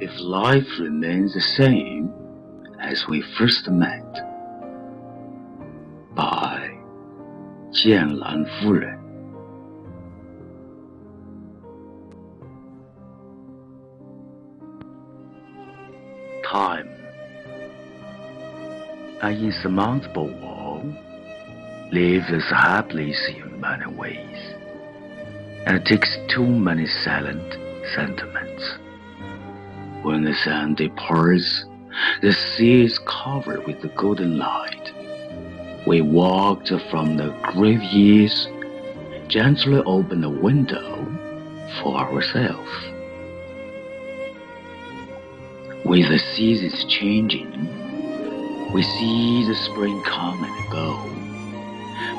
If life remains the same as we first met, by 剑兰夫人。Time, an insurmountable wall, lives as helpless in many ways, and takes too many silent sentiments. When the sun departs, the sea is covered with the golden light. We walked from the grave years, gently opened the window for ourselves. With the seasons changing, we see the spring come and go.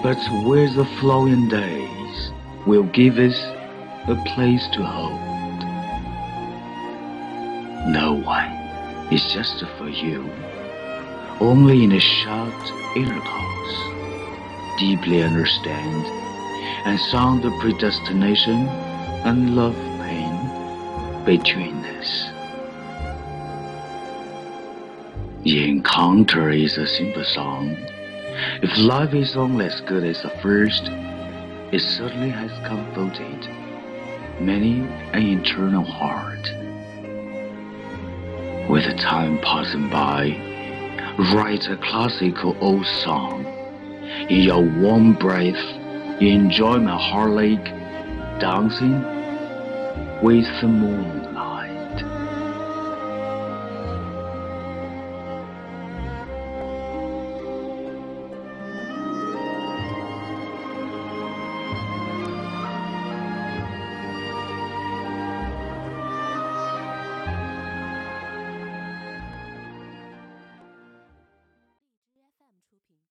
But with the flowing days will give us a place to hold. No one is just for you, only in a short intercourse. Deeply understand and sound the predestination and love pain between us. The encounter is a simple song. If life is only as good as the first, it certainly has comforted many an eternal heart. With the time passing by, write a classical old song. In your warm breath, you enjoy my heart lake dancing with the moon.